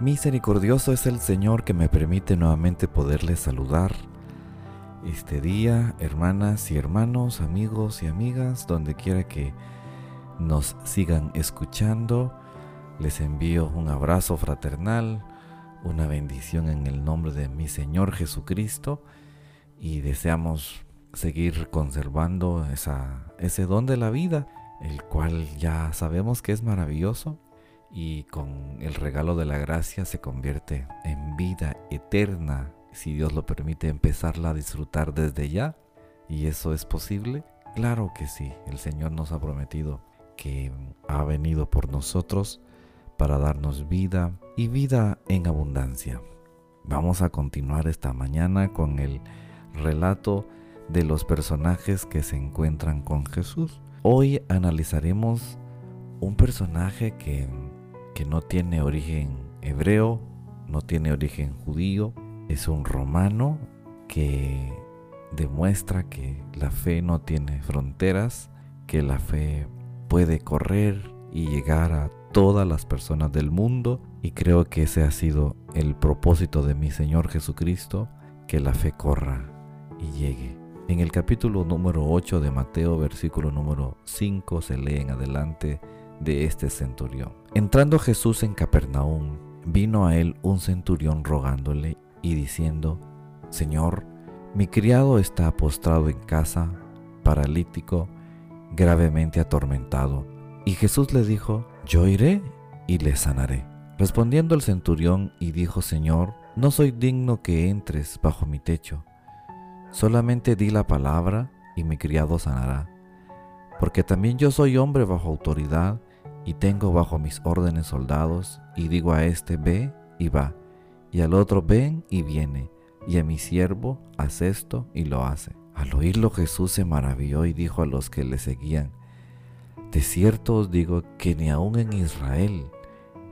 Misericordioso es el Señor que me permite nuevamente poderles saludar este día, hermanas y hermanos, amigos y amigas, donde quiera que nos sigan escuchando. Les envío un abrazo fraternal, una bendición en el nombre de mi Señor Jesucristo y deseamos seguir conservando ese don de la vida, el cual ya sabemos que es maravilloso y con el regalo de la gracia se convierte en vida eterna, si Dios lo permite empezarla a disfrutar desde ya. ¿Y eso es posible? Claro que sí, el Señor nos ha prometido que ha venido por nosotros para darnos vida y vida en abundancia. Vamos a continuar esta mañana con el relato de los personajes que se encuentran con Jesús. Hoy analizaremos un personaje que, no tiene origen hebreo, no tiene origen judío, es un romano que demuestra que la fe no tiene fronteras, que la fe puede correr y llegar a todas las personas del mundo y creo que ese ha sido el propósito de mi Señor Jesucristo, que la fe corra y llegue. En el capítulo número 8 de Mateo, versículo número 5, se lee en adelante de este centurión. Entrando Jesús en Capernaum, vino a él un centurión rogándole y diciendo, Señor, mi criado está postrado en casa, paralítico, gravemente atormentado. Y Jesús le dijo, Yo iré y le sanaré. Respondiendo el centurión y dijo, Señor, no soy digno que entres bajo mi techo Solamente di la palabra y mi criado sanará. Porque también yo soy hombre bajo autoridad y tengo bajo mis órdenes soldados y digo a este ve y va, y al otro ven y viene, y a mi siervo haz esto y lo hace. Al oírlo Jesús se maravilló y dijo a los que le seguían, de cierto os digo que ni aun en Israel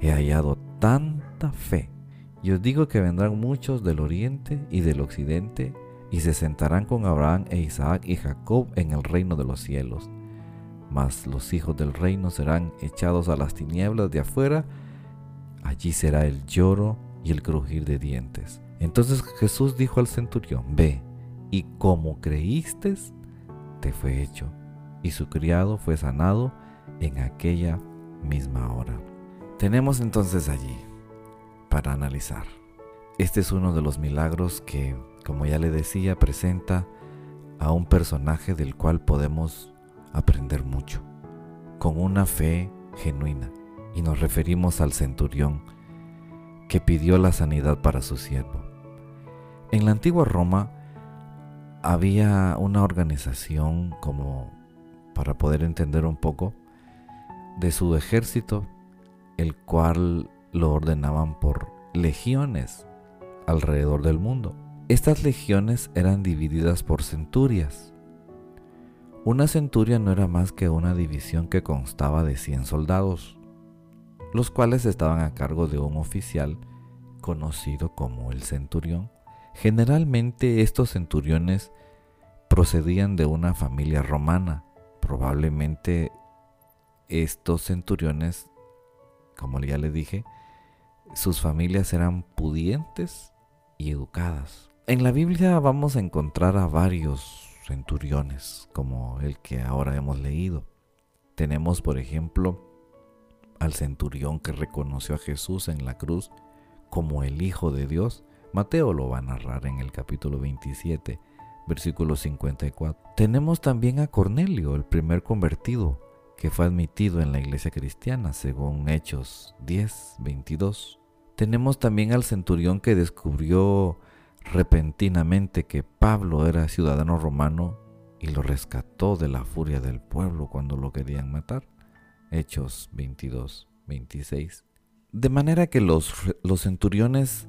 he hallado tanta fe. Y os digo que vendrán muchos del oriente y del occidente y se sentarán con Abraham e Isaac y Jacob en el reino de los cielos. Mas los hijos del reino serán echados a las tinieblas de afuera, allí será el lloro y el crujir de dientes. Entonces Jesús dijo al centurión, ve, y como creíste, te fue hecho. Y su criado fue sanado en aquella misma hora. Tenemos entonces allí para analizar. Este es uno de los milagros que como ya le decía, presenta a un personaje del cual podemos aprender mucho, con una fe genuina. Y nos referimos al centurión que pidió la sanidad para su siervo. En la antigua Roma había una organización como para poder entender un poco de su ejército, el cual lo ordenaban por legiones alrededor del mundo. Estas legiones eran divididas por centurias. Una centuria no era más que una división que constaba de 100 soldados, los cuales estaban a cargo de un oficial conocido como el centurión. Generalmente estos centuriones procedían de una familia romana. Probablemente estos centuriones, como ya le dije, sus familias eran pudientes y educadas. En la Biblia vamos a encontrar a varios centuriones, como el que ahora hemos leído. Tenemos, por ejemplo, al centurión que reconoció a Jesús en la cruz como el Hijo de Dios. Mateo lo va a narrar en el capítulo 27, versículo 54. Tenemos también a Cornelio, el primer convertido, que fue admitido en la iglesia cristiana, según Hechos 10, 22. Tenemos también al centurión que descubrió repentinamente que Pablo era ciudadano romano y lo rescató de la furia del pueblo cuando lo querían matar. Hechos 22, 26. De manera que los, los centuriones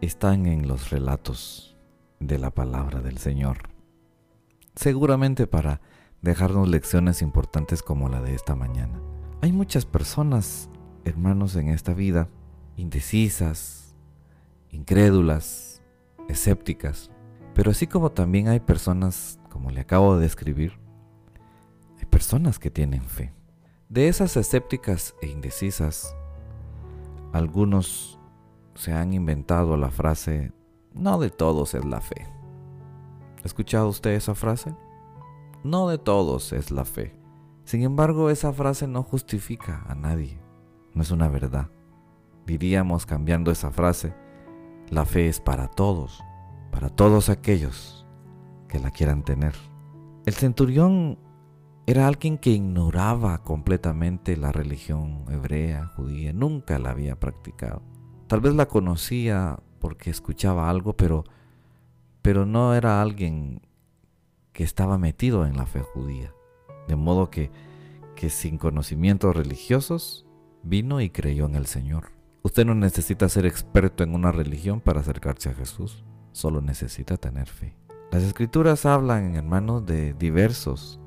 están en los relatos de la palabra del Señor. Seguramente para dejarnos lecciones importantes como la de esta mañana. Hay muchas personas, hermanos, en esta vida, indecisas, incrédulas, escépticas. Pero así como también hay personas, como le acabo de describir, hay personas que tienen fe. De esas escépticas e indecisas, algunos se han inventado la frase, no de todos es la fe. ¿Ha escuchado usted esa frase? No de todos es la fe. Sin embargo, esa frase no justifica a nadie. No es una verdad. Diríamos cambiando esa frase, la fe es para todos, para todos aquellos que la quieran tener. El centurión era alguien que ignoraba completamente la religión hebrea, judía, nunca la había practicado. Tal vez la conocía porque escuchaba algo, pero, pero no era alguien que estaba metido en la fe judía. De modo que, que sin conocimientos religiosos vino y creyó en el Señor. Usted no necesita ser experto en una religión para acercarse a Jesús, solo necesita tener fe. Las escrituras hablan, hermanos, de diversos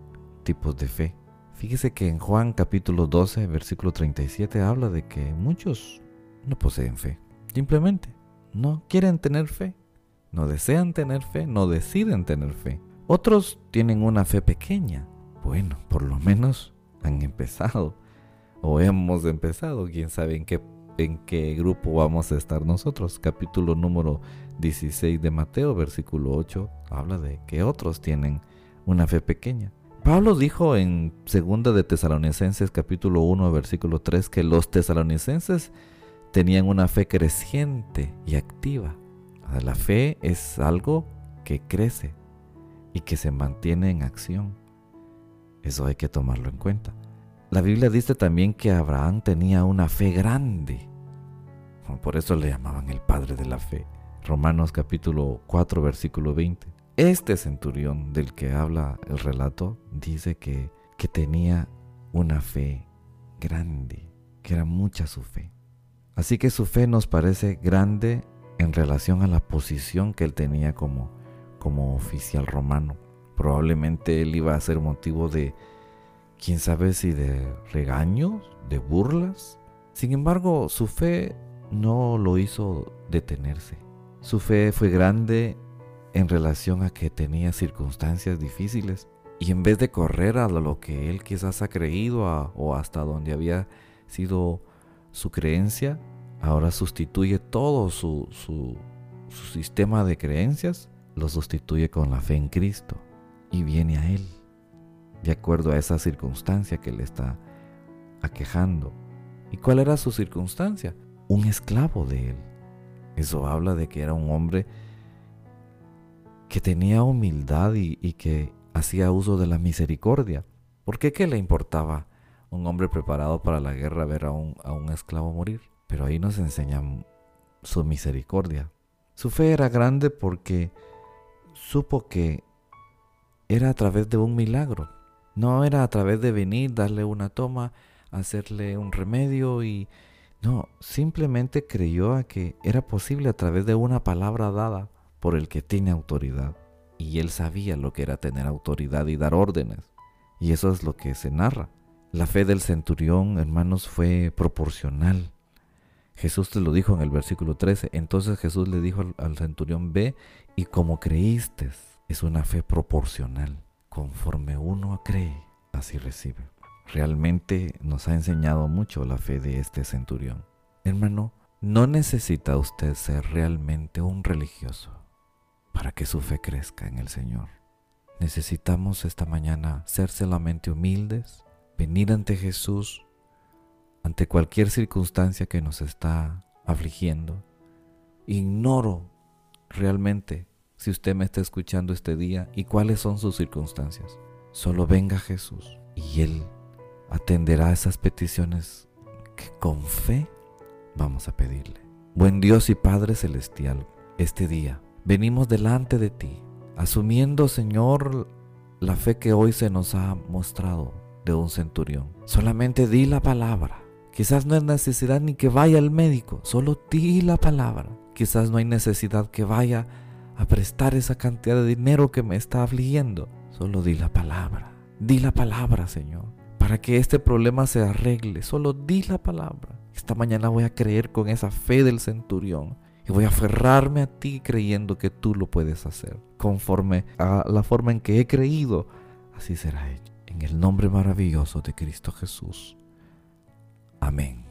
tipos de fe. Fíjese que en Juan capítulo 12, versículo 37 habla de que muchos no poseen fe. Simplemente no quieren tener fe, no desean tener fe, no deciden tener fe. Otros tienen una fe pequeña. Bueno, por lo menos han empezado o hemos empezado. Quién sabe en qué, en qué grupo vamos a estar nosotros. Capítulo número 16 de Mateo, versículo 8, habla de que otros tienen una fe pequeña. Pablo dijo en 2 de Tesalonicenses capítulo 1 versículo 3 que los tesalonicenses tenían una fe creciente y activa. La fe es algo que crece y que se mantiene en acción. Eso hay que tomarlo en cuenta. La Biblia dice también que Abraham tenía una fe grande. Por eso le llamaban el padre de la fe. Romanos capítulo 4 versículo 20. Este centurión del que habla el relato dice que, que tenía una fe grande, que era mucha su fe. Así que su fe nos parece grande en relación a la posición que él tenía como, como oficial romano. Probablemente él iba a ser motivo de, quién sabe si de regaños, de burlas. Sin embargo, su fe no lo hizo detenerse. Su fe fue grande en relación a que tenía circunstancias difíciles y en vez de correr a lo que él quizás ha creído o hasta donde había sido su creencia, ahora sustituye todo su, sistema de creencias, lo sustituye con la fe en Cristo y viene a Él, de acuerdo a esa circunstancia que le está aquejando. ¿Y cuál era su circunstancia? Un esclavo de Él. Eso habla de que era un hombre que tenía humildad y, que hacía uso de la misericordia. ¿Por qué qué le importaba un hombre preparado para la guerra ver a un, a un esclavo morir? Pero ahí nos enseñan su misericordia. Su fe era grande porque supo que era a través de un milagro. No era a través de venir, darle una toma, hacerle un remedio y... No, simplemente creyó a que era posible a través de una palabra dada por el que tiene autoridad. Y él sabía lo que era tener autoridad y dar órdenes. Y eso es lo que se narra. La fe del centurión, hermanos, fue proporcional. Jesús te lo dijo en el versículo 13. Entonces Jesús le dijo al, centurión, ve y como creíste, es una fe proporcional. Conforme uno cree, así recibe. Realmente nos ha enseñado mucho la fe de este centurión. Hermano, no necesita usted ser realmente un religioso para que su fe crezca en el Señor. Necesitamos esta mañana ser solamente humildes, venir ante Jesús, ante cualquier circunstancia que nos está afligiendo. Ignoro realmente si usted me está escuchando este día y cuáles son sus circunstancias. Solo venga Jesús y Él atenderá esas peticiones que con fe vamos a pedirle. Buen Dios y Padre Celestial, este día venimos delante de ti, asumiendo, Señor, la fe que hoy se nos ha mostrado de un centurión. Solamente di la palabra. Quizás no hay necesidad ni que vaya al médico, solo di la palabra. Quizás no hay necesidad que vaya a prestar esa cantidad de dinero que me está afligiendo. Solo di la palabra. Di la palabra, Señor, para que este problema se arregle. Solo di la palabra. Esta mañana voy a creer con esa fe del centurión y voy a aferrarme a ti creyendo que tú lo puedes hacer. Conforme a la forma en que he creído, así será hecho. En el nombre maravilloso de Cristo Jesús. Amén.